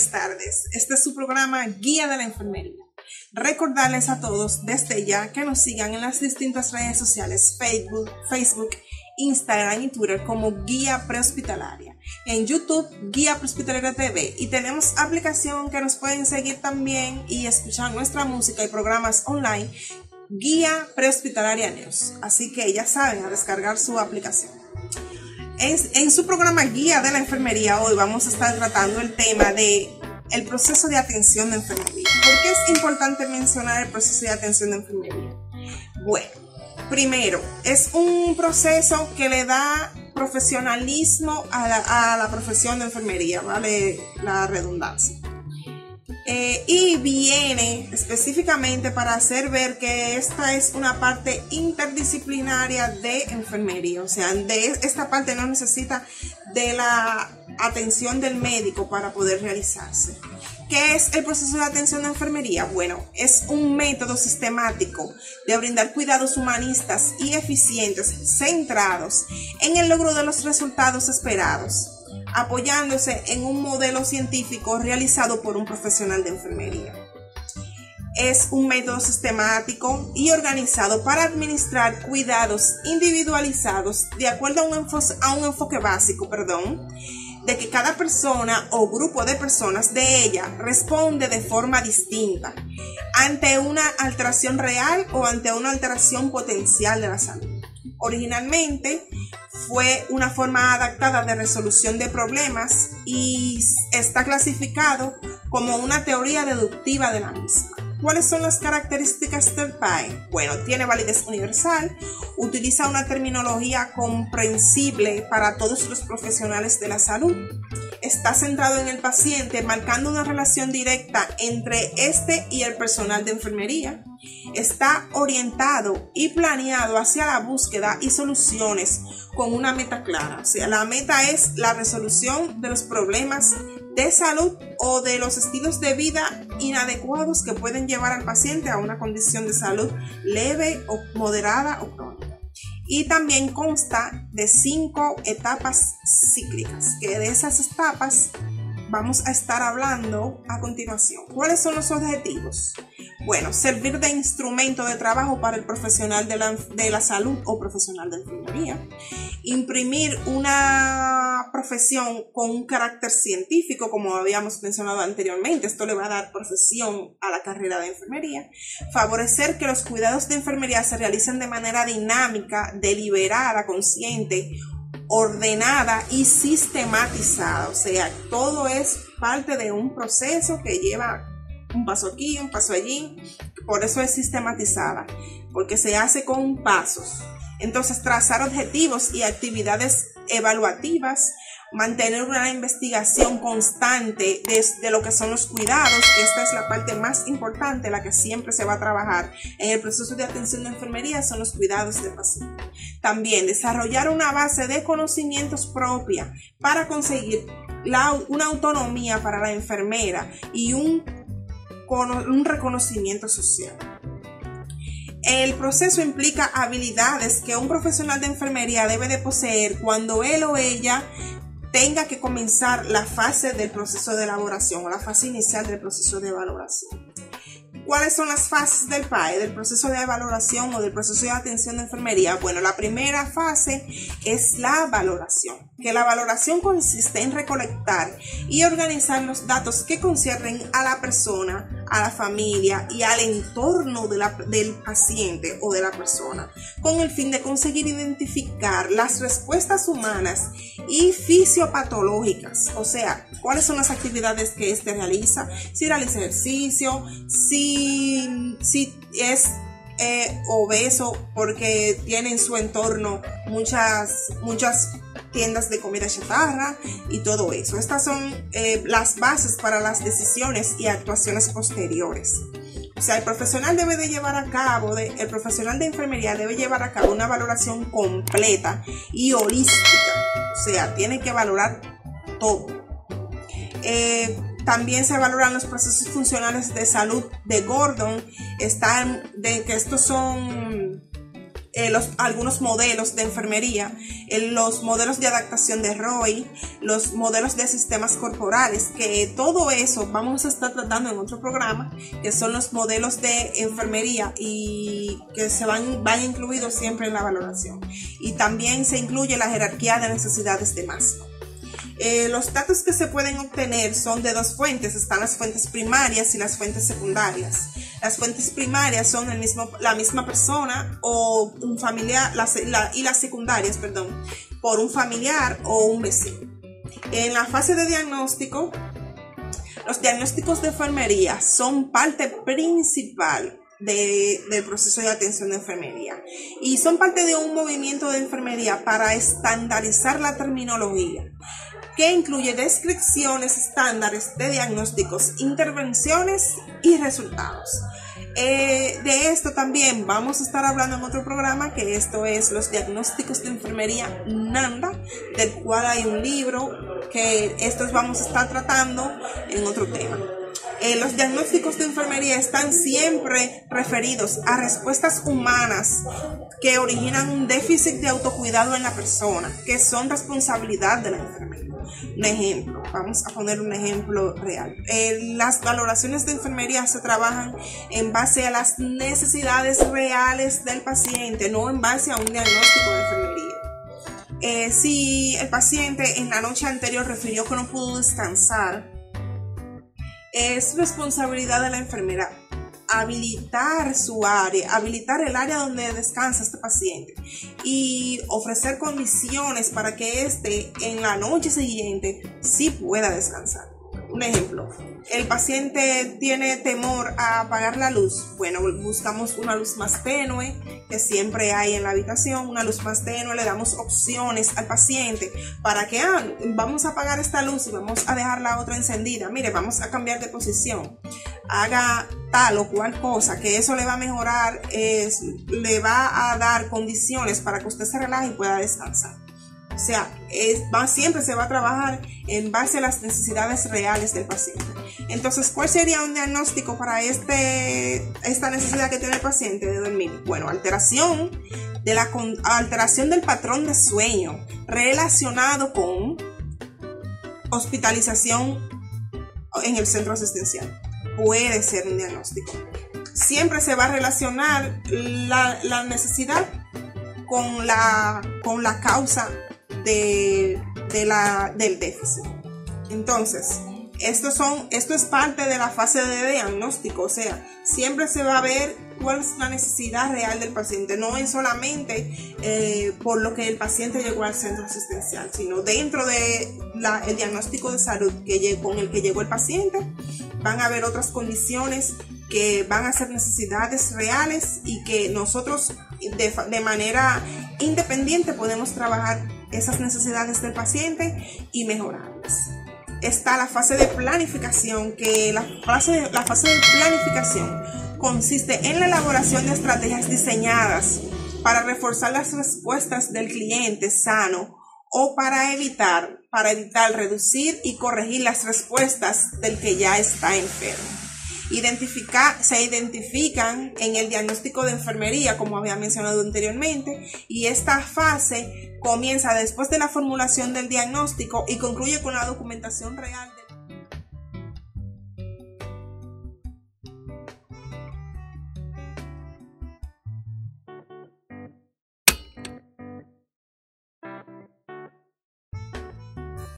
buenas tardes. Este es su programa Guía de la Enfermería. Recordarles a todos desde ya que nos sigan en las distintas redes sociales Facebook, Facebook, Instagram y Twitter como Guía Prehospitalaria. En YouTube, Guía Prehospitalaria TV. Y tenemos aplicación que nos pueden seguir también y escuchar nuestra música y programas online. Guía Prehospitalaria News. Así que ya saben, a descargar su aplicación. En, su programa Guía de la Enfermería hoy vamos a estar tratando el tema de el proceso de atención de enfermería. ¿Por qué es importante mencionar el proceso de atención de enfermería? Bueno, primero, es un proceso que le da profesionalismo a la, a la profesión de enfermería, ¿vale? La redundancia. Eh, y viene específicamente para hacer ver que esta es una parte interdisciplinaria de enfermería, o sea, de esta parte no necesita de la atención del médico para poder realizarse. ¿Qué es el proceso de atención de enfermería? Bueno, es un método sistemático de brindar cuidados humanistas y eficientes centrados en el logro de los resultados esperados apoyándose en un modelo científico realizado por un profesional de enfermería. Es un método sistemático y organizado para administrar cuidados individualizados de acuerdo a un, enfoque, básico, perdón, de que cada persona o grupo de personas de ella responde de forma distinta ante una alteración real o ante una alteración potencial de la salud. Originalmente fue una forma adaptada de resolución de problemas y está clasificado como una teoría deductiva de la misma. ¿Cuáles son las características del PAE? Bueno, tiene validez universal, utiliza una terminología comprensible para todos los profesionales de la salud, está centrado en el paciente, marcando una relación directa entre este y el personal de enfermería, está orientado y planeado hacia la búsqueda y soluciones con una meta clara. O sea, la meta es la resolución de los problemas de salud o de los estilos de vida inadecuados que pueden llevar al paciente a una condición de salud leve o moderada o crónica. Y también consta de cinco etapas cíclicas, que de esas etapas vamos a estar hablando a continuación. ¿Cuáles son los objetivos? Bueno, servir de instrumento de trabajo para el profesional de la, de la, salud o profesional de enfermería. Imprimir una profesión con un carácter científico, como habíamos mencionado anteriormente. Esto le va a dar profesión a la carrera de enfermería. Favorecer que los cuidados de enfermería se realicen de manera dinámica, deliberada, consciente, ordenada y sistematizada. O sea, todo es parte de un proceso que lleva un paso aquí, un paso allí. Por eso es sistematizada, porque se hace con pasos. Entonces, trazar objetivos y actividades evaluativas, mantener una investigación constante de, lo que son los cuidados, que esta es la parte más importante, la que siempre se va a trabajar en el proceso de atención de enfermería, son los cuidados del paciente. También desarrollar una base de conocimientos propia para conseguir una autonomía para la enfermera y un un reconocimiento social. El proceso implica habilidades que un profesional de enfermería debe de poseer cuando él o ella tenga que comenzar la fase del proceso de elaboración o la fase inicial del proceso de valoración. ¿Cuáles son las fases del PAE, del proceso de valoración o del proceso de atención de enfermería? Bueno, la primera fase es la valoración, que la valoración consiste en recolectar y organizar los datos que conciernen a la persona, a la familia y al entorno del paciente o de la persona, con el fin de conseguir identificar las respuestas humanas y fisiopatológicas, o sea, cuáles son las actividades que éste realiza, si realiza ejercicio, si, si es eh, obeso porque tiene en su entorno muchas, muchas tiendas de comida chatarra y todo eso. Estas son eh, las bases para las decisiones y actuaciones posteriores. O sea, el profesional debe de llevar a cabo, el profesional de enfermería debe llevar a cabo una valoración completa y holística. O sea, tiene que valorar todo. Eh, también se valoran los procesos funcionales de salud de Gordon. Están de que estos son eh, los, algunos modelos de enfermería, los modelos de adaptación de Roy, los modelos de sistemas corporales, que todo eso vamos a estar tratando en otro programa, que son los modelos de enfermería y que se van, van incluidos siempre en la valoración. Y también se incluye la jerarquía de necesidades de Maslow. Eh, los datos que se pueden obtener son de dos fuentes, están las fuentes primarias y las fuentes secundarias. Las fuentes primarias son el mismo, la misma persona o un familiar, y las secundarias, perdón, por un familiar o un vecino. En la fase de diagnóstico, los diagnósticos de enfermería son parte principal del proceso de atención de enfermería y son parte de un movimiento de enfermería para estandarizar la terminología que incluye descripciones estándares de diagnósticos, intervenciones y resultados. Eh, de esto también vamos a estar hablando en otro programa, que esto es los diagnósticos de enfermería NANDA, del cual hay un libro que estos vamos a estar tratando en otro tema. Eh, los diagnósticos de enfermería están siempre referidos a respuestas humanas que originan un déficit de autocuidado en la persona, que son responsabilidad de la enfermería. Un ejemplo, vamos a poner un ejemplo real. Eh, las valoraciones de enfermería se trabajan en base a las necesidades reales del paciente, no en base a un diagnóstico de enfermería. Eh, si el paciente en la noche anterior refirió que no pudo descansar, es responsabilidad de la enfermera habilitar su área, habilitar el área donde descansa este paciente y ofrecer condiciones para que éste en la noche siguiente sí pueda descansar. Un ejemplo, el paciente tiene temor a apagar la luz. Bueno, buscamos una luz más tenue que siempre hay en la habitación, una luz más tenue, le damos opciones al paciente para que ah, vamos a apagar esta luz y vamos a dejar la otra encendida. Mire, vamos a cambiar de posición. Haga tal o cual cosa, que eso le va a mejorar, es, le va a dar condiciones para que usted se relaje y pueda descansar. O sea, siempre se va a trabajar en base a las necesidades reales del paciente. Entonces, ¿cuál sería un diagnóstico para este, esta necesidad que tiene el paciente de dormir? Bueno, alteración, de la, alteración del patrón de sueño relacionado con hospitalización en el centro asistencial. Puede ser un diagnóstico. Siempre se va a relacionar la, la necesidad con la, con la causa de, la, del déficit. Entonces, esto, son, esto es parte de la fase de diagnóstico, o sea, siempre se va a ver cuál es la necesidad real del paciente, no es solamente eh, por lo que el paciente llegó al centro asistencial, sino dentro del el diagnóstico de salud que con el que llegó el paciente, van a haber otras condiciones que van a ser necesidades reales y que nosotros de, de manera independiente podemos trabajar esas necesidades del paciente y mejorarlas. Está la fase de planificación, que la fase de, la fase de planificación consiste en la elaboración de estrategias diseñadas para reforzar las respuestas del cliente sano o para evitar, para evitar reducir y corregir las respuestas del que ya está enfermo se identifican en el diagnóstico de enfermería, como había mencionado anteriormente, y esta fase comienza después de la formulación del diagnóstico y concluye con la documentación real.